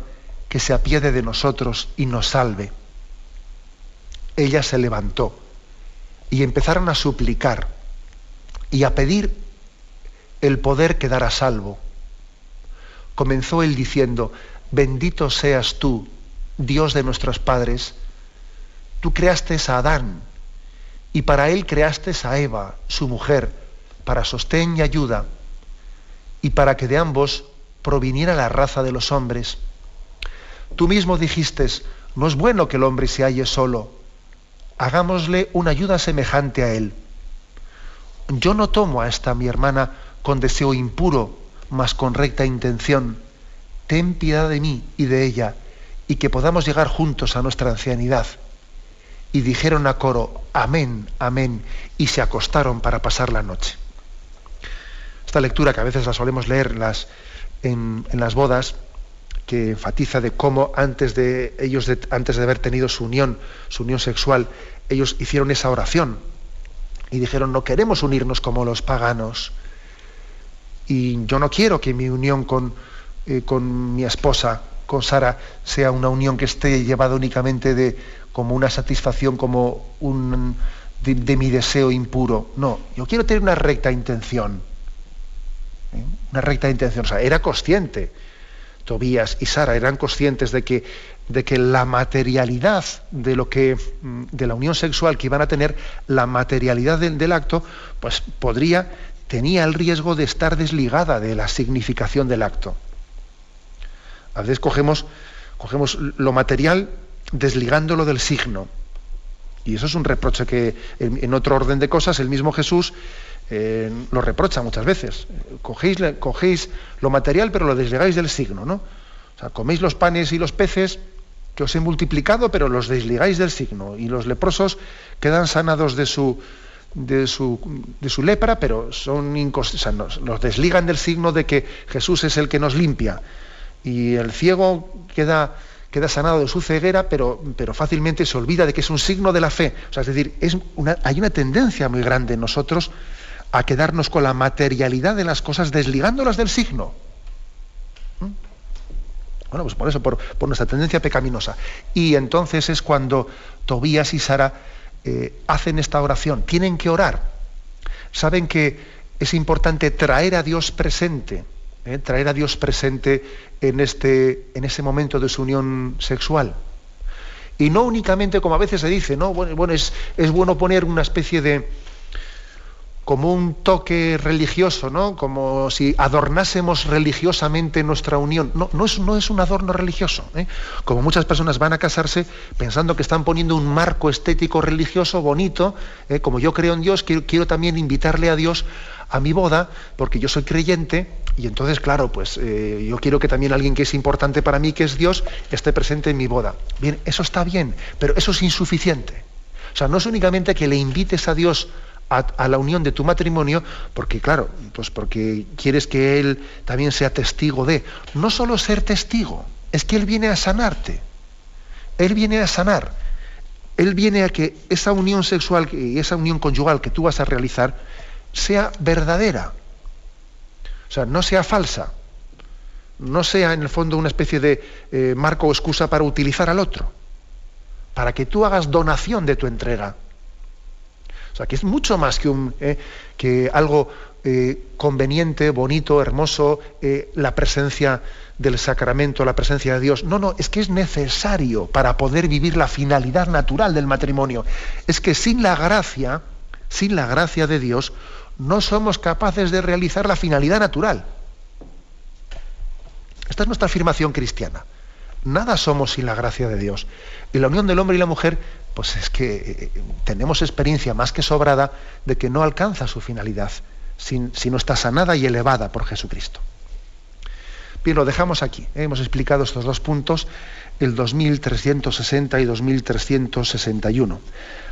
que se apiade de nosotros y nos salve. Ella se levantó y empezaron a suplicar y a pedir el poder quedar a salvo. Comenzó él diciendo, bendito seas tú, Dios de nuestros padres, tú creaste a Adán y para él creaste a Eva, su mujer, para sostén y ayuda, y para que de ambos proviniera la raza de los hombres. Tú mismo dijiste, no es bueno que el hombre se halle solo, hagámosle una ayuda semejante a él. Yo no tomo a esta mi hermana con deseo impuro, mas con recta intención. Ten piedad de mí y de ella, y que podamos llegar juntos a nuestra ancianidad. Y dijeron a coro, amén, amén, y se acostaron para pasar la noche. Esta lectura, que a veces la solemos leer en, en, las bodas, que enfatiza de cómo antes de ellos, antes de haber tenido su unión, su unión sexual, ellos hicieron esa oración y dijeron, no queremos unirnos como los paganos. Y yo no quiero que mi unión con, eh, con mi esposa, con Sara, sea una unión que esté llevada únicamente de como una satisfacción, como un, de, mi deseo impuro. No, yo quiero tener una recta intención. ¿eh? Una recta intención. O sea, era consciente. Tobías y Sara eran conscientes de que de que la materialidad de lo que mm, de la unión sexual que iban a tener, la materialidad del, acto, pues podría, tenía el riesgo de estar desligada de la significación del acto. A veces cogemos, cogemos lo material desligándolo del signo. Y eso es un reproche que en, otro orden de cosas el mismo Jesús eh, lo reprocha muchas veces. Cogéis, cogéis lo material pero lo desligáis del signo, ¿no? O sea, coméis los panes y los peces que os he multiplicado, pero los desligáis del signo. Y los leprosos quedan sanados de su, de su, de su lepra, pero son los desligan del signo de que Jesús es el que nos limpia. Y el ciego queda, queda sanado de su ceguera, pero, pero fácilmente se olvida de que es un signo de la fe. O sea, es decir, hay una tendencia muy grande en nosotros a quedarnos con la materialidad de las cosas desligándolas del signo. Bueno, pues por eso, por, nuestra tendencia pecaminosa. Y entonces es cuando Tobías y Sara eh, hacen esta oración. Tienen que orar. Saben que es importante traer a Dios presente, eh, traer a Dios presente en, este, en ese momento de su unión sexual. Y no únicamente, como a veces se dice, ¿no? Bueno, es, es bueno poner una especie de, como un toque religioso, ¿no? Como si adornásemos religiosamente nuestra unión. No, no es, un adorno religioso. ¿eh? Como muchas personas van a casarse pensando que están poniendo un marco estético religioso bonito, ¿eh? como yo creo en Dios, quiero, quiero, también invitarle a Dios a mi boda, porque yo soy creyente, y entonces, claro, pues eh, yo quiero que también alguien que es importante para mí, que es Dios, esté presente en mi boda. Bien, eso está bien, pero eso es insuficiente. O sea, no es únicamente que le invites a Dios a, la unión de tu matrimonio, porque claro, pues porque quieres que él también sea testigo de. No solo ser testigo, es que él viene a sanarte. Él viene a sanar. Él viene a que esa unión sexual y esa unión conyugal que tú vas a realizar sea verdadera. O sea, no sea falsa. No sea en el fondo una especie de eh, marco o excusa para utilizar al otro. Para que tú hagas donación de tu entrega sea, que es mucho más que, un, eh, que algo eh, conveniente, bonito, hermoso, eh, la presencia del sacramento, la presencia de Dios. No, no, es que es necesario para poder vivir la finalidad natural del matrimonio. Es que sin la gracia, sin la gracia de Dios, no somos capaces de realizar la finalidad natural. Esta es nuestra afirmación cristiana. Nada somos sin la gracia de Dios. Y la unión del hombre y la mujer pues es que eh, tenemos experiencia más que sobrada de que no alcanza su finalidad si, no está sanada y elevada por Jesucristo. Bien, lo dejamos aquí. ¿eh? Hemos explicado estos dos puntos, el 2360 y 2361.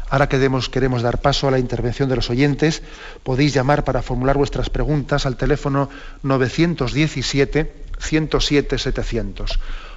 Ahora queremos, queremos dar paso a la intervención de los oyentes. Podéis llamar para formular vuestras preguntas al teléfono 917 107 700.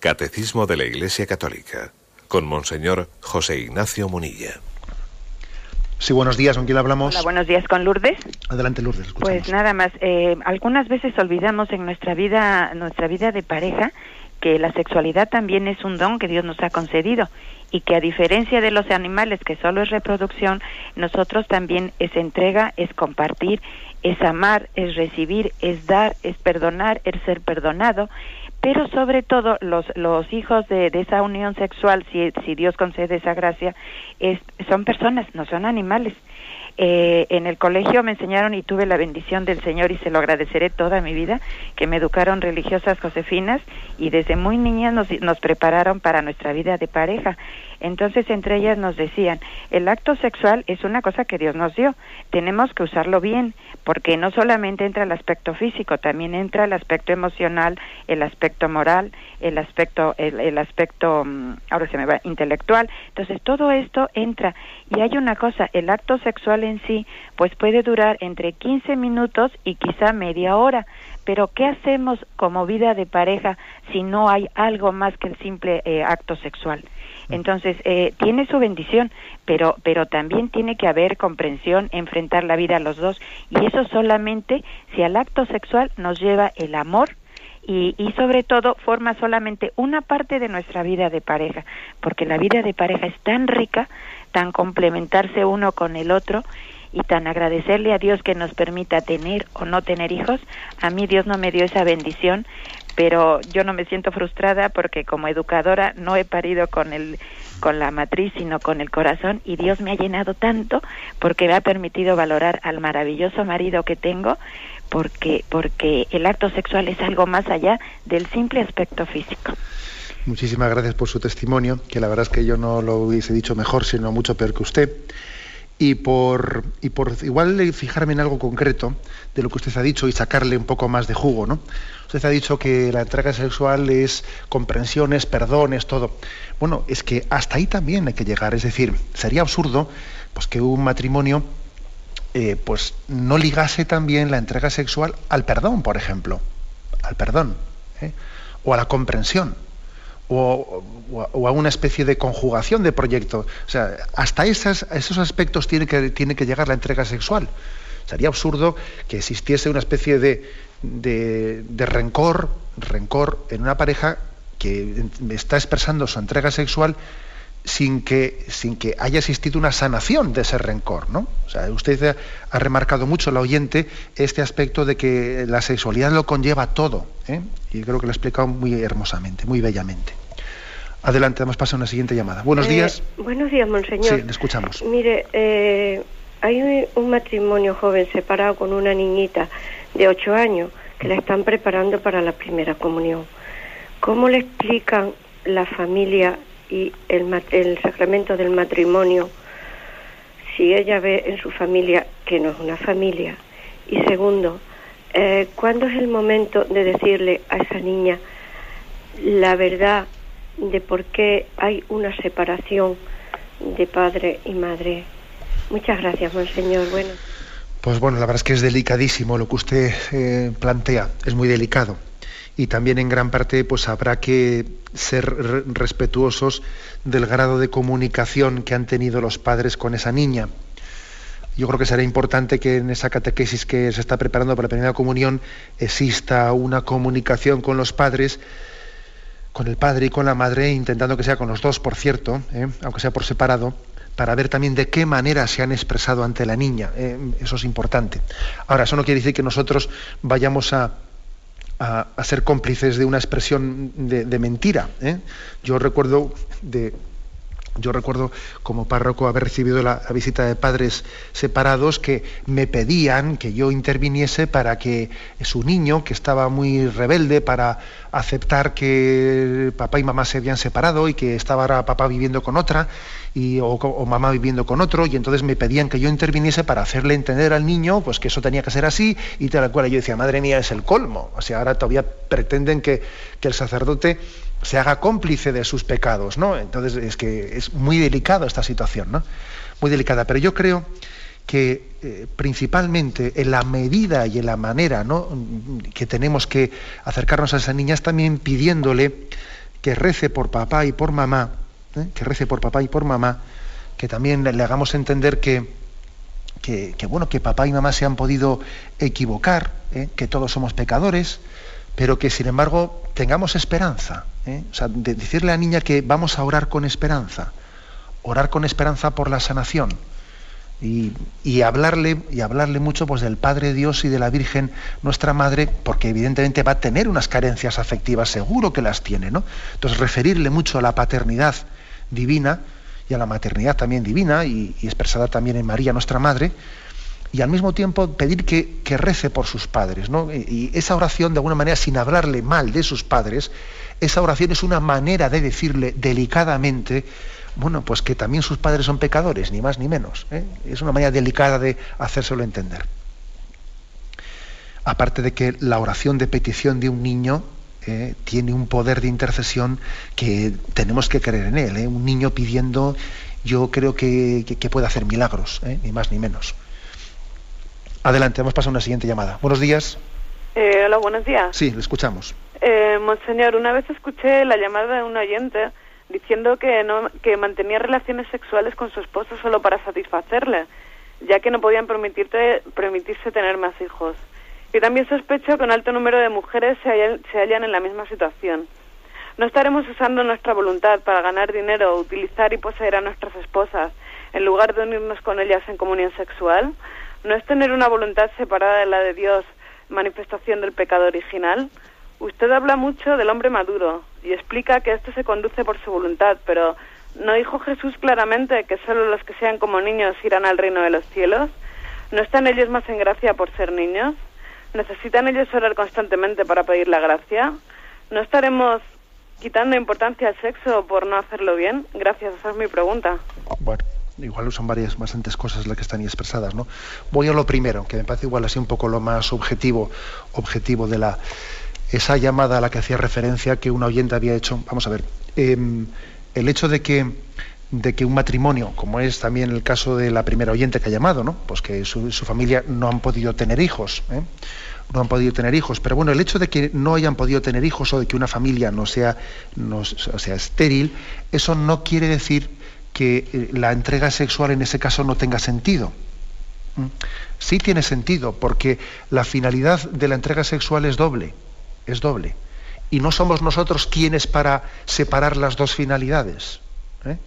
Catecismo de la Iglesia Católica con Monseñor José Ignacio Munilla. Sí, buenos días, ¿con quién hablamos? Hola, buenos días, con Lourdes. Adelante, Lourdes. Pues nada más, eh, algunas veces olvidamos en nuestra vida, nuestra vida de pareja, que la sexualidad también es un don que Dios nos ha concedido y que a diferencia de los animales que solo es reproducción, nosotros también es entrega, es compartir, es amar, es recibir, es dar, es perdonar, es ser perdonado, pero sobre todo los, los hijos de, esa unión sexual, si, si Dios concede esa gracia, es, son personas, no son animales. Eh, en el colegio me enseñaron y tuve la bendición del Señor y se lo agradeceré toda mi vida, que me educaron religiosas josefinas y desde muy niñas nos, nos prepararon para nuestra vida de pareja. Entonces entre ellas nos decían, el acto sexual es una cosa que Dios nos dio, tenemos que usarlo bien, porque no solamente entra el aspecto físico, también entra el aspecto emocional, el aspecto moral, el aspecto, el, el aspecto, mm, ahora se me va, intelectual. Entonces todo esto entra y hay una cosa, el acto sexual en sí, pues puede durar entre 15 minutos y quizá media hora. Pero ¿qué hacemos como vida de pareja si no hay algo más que el simple eh, acto sexual? Entonces, eh, tiene su bendición, pero, pero también tiene que haber comprensión, enfrentar la vida a los dos, y eso solamente si al acto sexual nos lleva el amor, y, y, sobre todo forma solamente una parte de nuestra vida de pareja, porque la vida de pareja es tan rica, tan complementarse uno con el otro y tan agradecerle a Dios que nos permita tener o no tener hijos. A mí Dios no me dio esa bendición, pero yo no me siento frustrada porque como educadora no he parido con el con la matriz, sino con el corazón y Dios me ha llenado tanto porque me ha permitido valorar al maravilloso marido que tengo porque porque el acto sexual es algo más allá del simple aspecto físico. Muchísimas gracias por su testimonio, que la verdad es que yo no lo hubiese dicho mejor, sino mucho peor que usted. Y por, igual fijarme en algo concreto de lo que usted ha dicho y sacarle un poco más de jugo, ¿no? Usted ha dicho que la entrega sexual es comprensiones, perdones, todo. Bueno, es que hasta ahí también hay que llegar. Es decir, sería absurdo pues, que un matrimonio eh, pues, no ligase también la entrega sexual al perdón, por ejemplo. Al perdón. ¿eh? O a la comprensión o, a una especie de conjugación de proyectos. O sea, hasta esas, esos aspectos tiene que, tiene que llegar la entrega sexual. Sería absurdo que existiese una especie de, de, de rencor, rencor en una pareja que está expresando su entrega sexual sin que, sin que haya existido una sanación de ese rencor, ¿no? O sea, usted ha remarcado mucho, la oyente, este aspecto de que la sexualidad lo conlleva todo, ¿eh? y creo que lo ha explicado muy hermosamente, muy bellamente. Adelante, damos paso a una siguiente llamada. Buenos eh, días. Buenos días, monseñor. Sí, le escuchamos. Mire, eh, hay un matrimonio joven separado con una niñita de ocho años que la están preparando para la primera comunión. ¿Cómo le explican la familia y el, el sacramento del matrimonio si ella ve en su familia que no es una familia? Y segundo, eh, ¿cuándo es el momento de decirle a esa niña la verdad de por qué hay una separación de padre y madre? Muchas gracias, monseñor. Bueno. Pues bueno, la verdad es que es delicadísimo lo que usted eh, plantea, es muy delicado. Y también en gran parte pues habrá que ser respetuosos del grado de comunicación que han tenido los padres con esa niña. Yo creo que será importante que en esa catequesis que se está preparando para la primera comunión exista una comunicación con los padres, con el padre y con la madre, intentando que sea con los dos, por cierto, ¿eh? aunque sea por separado, para ver también de qué manera se han expresado ante la niña. ¿eh? eso es importante. Ahora, eso no quiere decir que nosotros vayamos a, ser cómplices de una expresión de, mentira. ¿eh? Yo recuerdo de yo recuerdo como párroco haber recibido la, visita de padres separados que me pedían que yo interviniese para que su niño, que estaba muy rebelde para aceptar que papá y mamá se habían separado y que estaba ahora papá viviendo con otra y, o, mamá viviendo con otro, y entonces me pedían que yo interviniese para hacerle entender al niño pues que eso tenía que ser así, y tal cual yo decía, madre mía, es el colmo. O sea, ahora todavía pretenden que, que el sacerdote se haga cómplice de sus pecados, ¿no? Entonces es que es muy delicado esta situación, ¿no? Muy delicada. Pero yo creo que eh, principalmente en la medida y en la manera que tenemos que acercarnos a esa niña es también pidiéndole que rece por papá y por mamá, ¿eh? que rece por papá y por mamá, que también le hagamos entender que, que, bueno, que papá y mamá se han podido equivocar, ¿eh? que todos somos pecadores, pero que sin embargo tengamos esperanza. ¿Eh? O sea, de decirle a la niña que vamos a orar con esperanza, orar con esperanza por la sanación. Y, hablarle y hablarle mucho pues del Padre Dios y de la Virgen nuestra Madre porque evidentemente va a tener unas carencias afectivas seguro que las tiene no entonces referirle mucho a la paternidad divina y a la maternidad también divina y expresada también en María nuestra Madre y al mismo tiempo pedir que, rece por sus padres. ¿no? Y esa oración, de alguna manera, sin hablarle mal de sus padres, esa oración es una manera de decirle delicadamente, bueno, pues que también sus padres son pecadores, ni más ni menos. ¿eh? Es una manera delicada de hacérselo entender. Aparte de que la oración de petición de un niño ¿eh? tiene un poder de intercesión que tenemos que creer en él. ¿eh? Un niño pidiendo, yo creo que, que puede hacer milagros, ni más ni menos. Adelante, vamos a pasar a una siguiente llamada. Buenos días. Hola, buenos días. Sí, le escuchamos. Eh, monseñor, una vez escuché la llamada de un oyente diciendo que, no, que mantenía relaciones sexuales con su esposo solo para satisfacerle, ya que no podían permitirte, permitirse tener más hijos. Y también sospecho que un alto número de mujeres se hallan, se hallan en la misma situación. No estaremos usando nuestra voluntad para ganar dinero, utilizar y poseer a nuestras esposas, en lugar de unirnos con ellas en comunión sexual ¿No es tener una voluntad separada de la de Dios manifestación del pecado original? Usted habla mucho del hombre maduro y explica que esto se conduce por su voluntad, pero ¿no dijo Jesús claramente que solo los que sean como niños irán al reino de los cielos? ¿No están ellos más en gracia por ser niños? ¿Necesitan ellos orar constantemente para pedir la gracia? ¿No estaremos quitando importancia al sexo por no hacerlo bien? Gracias, esa es mi pregunta. Bueno igual son varias, bastantes cosas las que están ahí expresadas, ¿no? Voy a lo primero, que me parece igual así un poco lo más objetivo, objetivo de la esa llamada a la que hacía referencia que una oyente había hecho. Vamos a ver, em, el hecho de que de que un matrimonio, como es también el caso de la primera oyente que ha llamado, ¿no? Pues que su, familia no han podido tener hijos, ¿eh? no han podido tener hijos. Pero bueno, el hecho de que no hayan podido tener hijos o de que una familia no sea, no, sea estéril, eso no quiere decir que eh, la entrega sexual en ese caso no tenga sentido. Sí tiene sentido, porque la finalidad de la entrega sexual es doble, es doble. Y no somos nosotros quienes para separar las dos finalidades. ¿eh?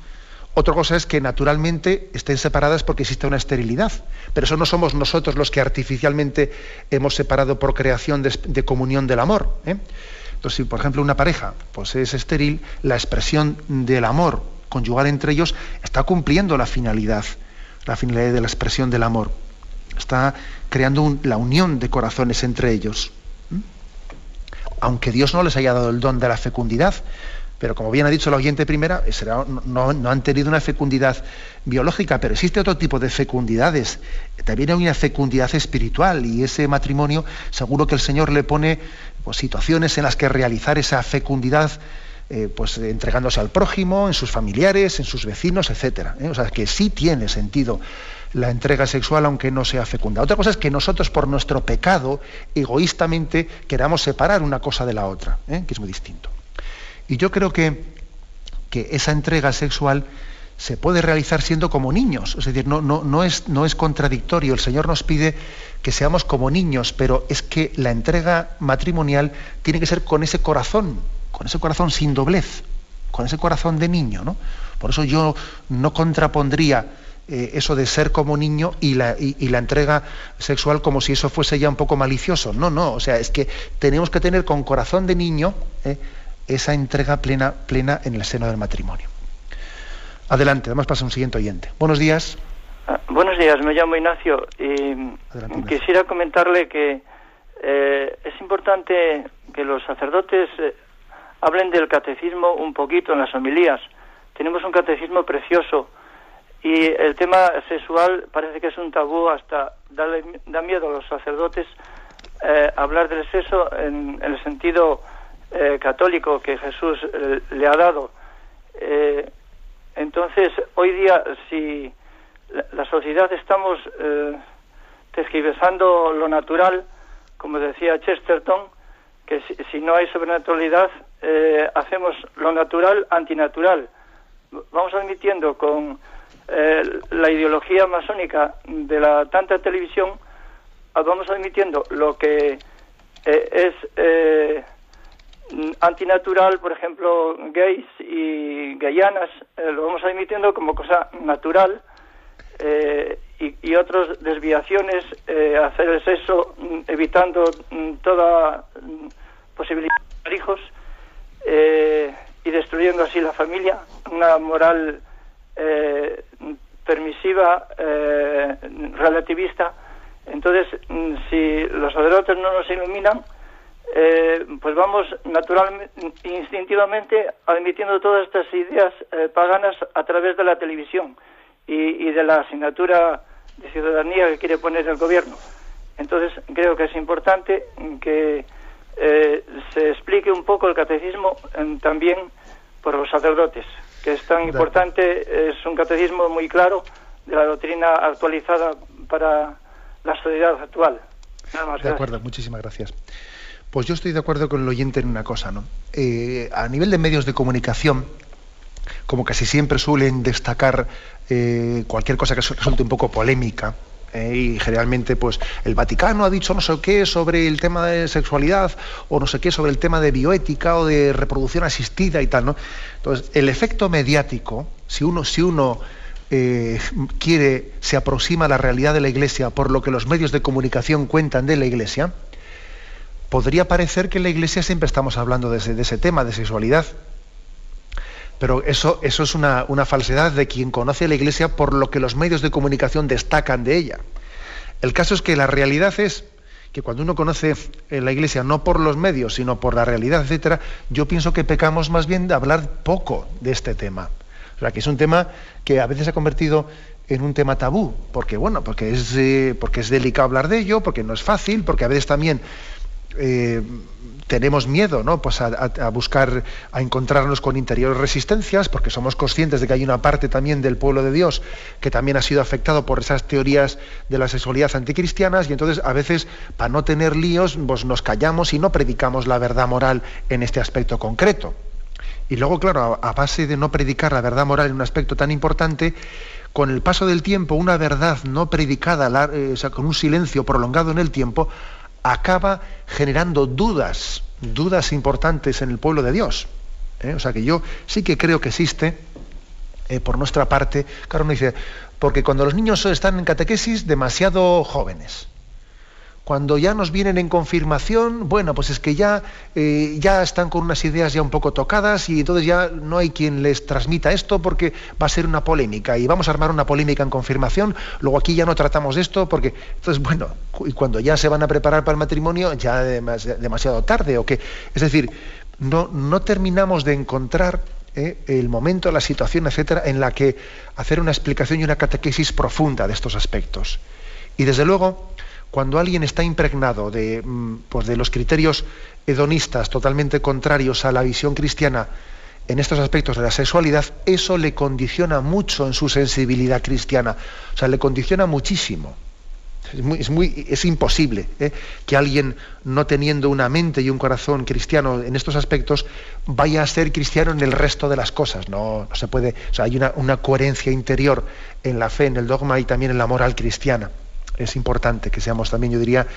Otra cosa es que naturalmente estén separadas porque existe una esterilidad, pero eso no somos nosotros los que artificialmente hemos separado por creación de, comunión del amor. ¿eh? Entonces, si por ejemplo una pareja pues, es estéril, la expresión del amor conyugal entre ellos está cumpliendo la finalidad, la finalidad de la expresión del amor. Está creando la unión de corazones entre ellos. Aunque Dios no les haya dado el don de la fecundidad, pero como bien ha dicho la oyente primera, no, han tenido una fecundidad biológica, pero existe otro tipo de fecundidades. También hay una fecundidad espiritual y ese matrimonio, seguro que el Señor le pone pues, situaciones en las que realizar esa fecundidad, eh, pues entregándose al prójimo, en sus familiares, en sus vecinos, etcétera. ¿eh? O sea, que sí tiene sentido la entrega sexual aunque no sea fecunda. Otra cosa es que nosotros por nuestro pecado egoístamente queramos separar una cosa de la otra, ¿eh? que es muy distinto. Y yo creo que, que esa entrega sexual se puede realizar siendo como niños. Es decir, no, no, no, es, no es contradictorio. El Señor nos pide que seamos como niños, pero es que la entrega matrimonial tiene que ser con ese corazón, con ese corazón sin doblez, con ese corazón de niño. ¿no? Por eso yo no contrapondría eh, eso de ser como niño y la, y, la, entrega sexual como si eso fuese ya un poco malicioso. No, no, o sea, es que tenemos que tener con corazón de niño eh, esa entrega plena, plena en el seno del matrimonio. Adelante, además pasa un siguiente oyente. Buenos días. Ah, buenos días, me llamo Ignacio y quisiera comentarle que eh, es importante que los sacerdotes eh, hablen del catecismo un poquito en las homilías. Tenemos un catecismo precioso y el tema sexual parece que es un tabú, hasta da miedo a los sacerdotes eh, hablar del sexo en el sentido eh, católico que Jesús eh, le ha dado. Eh, entonces, hoy día, si la, sociedad estamos eh, lo natural, como decía Chesterton, que si, no hay sobrenaturalidad, hacemos lo natural antinatural. Vamos admitiendo con la ideología masónica de la tanta televisión, vamos admitiendo lo que es antinatural, por ejemplo, gays y gayanas, eh, lo vamos admitiendo como cosa natural eh, y, y otras desviaciones, eh, hacer el sexo mm, evitando mm, toda mm, posibilidad de hijos y destruyendo así la familia, una moral permisiva, relativista. Entonces, si los sacerdotes no nos iluminan, eh, pues vamos naturalmente, instintivamente admitiendo todas estas ideas eh, paganas a través de la televisión y, de la asignatura de ciudadanía que quiere poner el gobierno. Entonces creo que es importante que eh, se explique un poco el catecismo también por los sacerdotes, que es tan importante, es un catecismo muy claro de la doctrina actualizada para la sociedad actual. Nada más, de acuerdo, muchísimas gracias. Pues yo estoy de acuerdo con el oyente en una cosa, ¿no? Eh, a nivel de medios de comunicación, como casi siempre suelen destacar eh, cualquier cosa que resulte un poco polémica, eh, y generalmente pues el Vaticano ha dicho no sé qué sobre el tema de sexualidad o no sé qué sobre el tema de bioética o de reproducción asistida y tal, ¿no? Entonces, el efecto mediático, si uno, si uno quiere, se aproxima a la realidad de la Iglesia por lo que los medios de comunicación cuentan de la Iglesia, podría parecer que en la Iglesia siempre estamos hablando de ese, tema, de sexualidad. Pero eso, eso es una, falsedad de quien conoce a la Iglesia por lo que los medios de comunicación destacan de ella. El caso es que la realidad es que cuando uno conoce la Iglesia no por los medios, sino por la realidad, etcétera, yo pienso que pecamos más bien de hablar poco de este tema. O sea, que es un tema que a veces se ha convertido en un tema tabú, porque bueno, porque es, eh, porque es delicado hablar de ello, porque no es fácil, porque a veces también eh, tenemos miedo ¿no? pues a, buscar, a encontrarnos con interiores resistencias, porque somos conscientes de que hay una parte también del pueblo de Dios que también ha sido afectado por esas teorías de la sexualidad anticristianas, y entonces a veces, para no tener líos, pues nos callamos y no predicamos la verdad moral en este aspecto concreto. Y luego, claro, a, base de no predicar la verdad moral en un aspecto tan importante, con el paso del tiempo, una verdad no predicada, eh, con un silencio prolongado en el tiempo, acaba generando dudas, dudas importantes en el pueblo de Dios. ¿eh? O sea que yo sí que creo que existe, eh, por nuestra parte, claro, me dice, porque cuando los niños están en catequesis demasiado jóvenes, cuando ya nos vienen en confirmación, bueno, pues es que ya, eh, ya están con unas ideas ya un poco tocadas y entonces ya no hay quien les transmita esto porque va a ser una polémica y vamos a armar una polémica en confirmación, luego aquí ya no tratamos esto porque, entonces, bueno, y cuando ya se van a preparar para el matrimonio, ya demasiado tarde o qué. Es decir, no, no terminamos de encontrar ¿eh? el momento, la situación, etcétera, en la que hacer una explicación y una catequesis profunda de estos aspectos. Y desde luego, cuando alguien está impregnado de, mm, pues de los criterios hedonistas totalmente contrarios a la visión cristiana en estos aspectos de la sexualidad, eso le condiciona mucho en su sensibilidad cristiana. O sea, le condiciona muchísimo. Es, muy, imposible ¿eh? que alguien no teniendo una mente y un corazón cristiano en estos aspectos vaya a ser cristiano en el resto de las cosas. No, no se puede. O sea, hay una, coherencia interior en la fe, en el dogma y también en la moral cristiana. Es importante que seamos también, yo diría,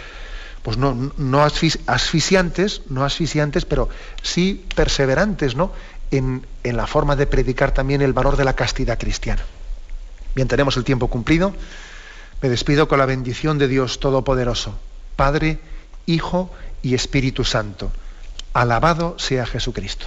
pues no, asfixiantes, no asfixiantes, pero sí perseverantes, ¿no? En, en la forma de predicar también el valor de la castidad cristiana. Bien, tenemos el tiempo cumplido. Me despido con la bendición de Dios Todopoderoso, Padre, Hijo y Espíritu Santo. Alabado sea Jesucristo.